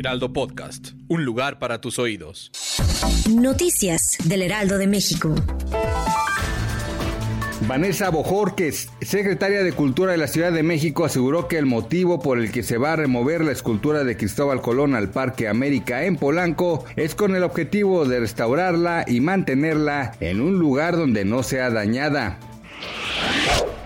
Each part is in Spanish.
Heraldo Podcast. Un lugar para tus oídos. Noticias del Heraldo de México. Vanessa Bojorques, secretaria de Cultura de la Ciudad de México, aseguró que el motivo por el que se va a remover la escultura de Cristóbal Colón al Parque América en Polanco es con el objetivo de restaurarla y mantenerla en un lugar donde no sea dañada.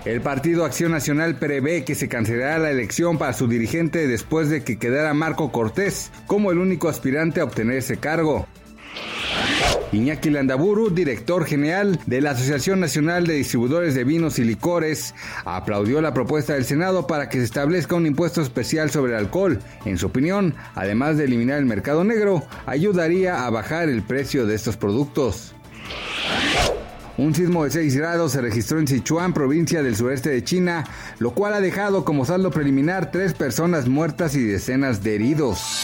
El Partido Acción Nacional prevé que se cancelará la elección para su dirigente después de que quedara Marco Cortés como el único aspirante a obtener ese cargo. Iñaki Landaburu, director general de la Asociación Nacional de Distribuidores de Vinos y Licores, aplaudió la propuesta del Senado para que se establezca un impuesto especial sobre el alcohol. En su opinión, además de eliminar el mercado negro, ayudaría a bajar el precio de estos productos. Un sismo de 6 grados se registró en Sichuan, provincia del sureste de China, lo cual ha dejado como saldo preliminar tres personas muertas y decenas de heridos.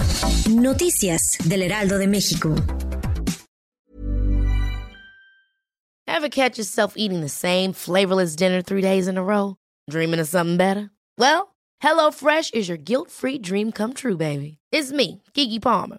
Noticias del Heraldo de México. Ever catch yourself eating the same flavorless dinner three days in a row? Dreaming of something better? Well, HelloFresh is your guilt-free dream come true, baby. It's me, Kiki Palmer.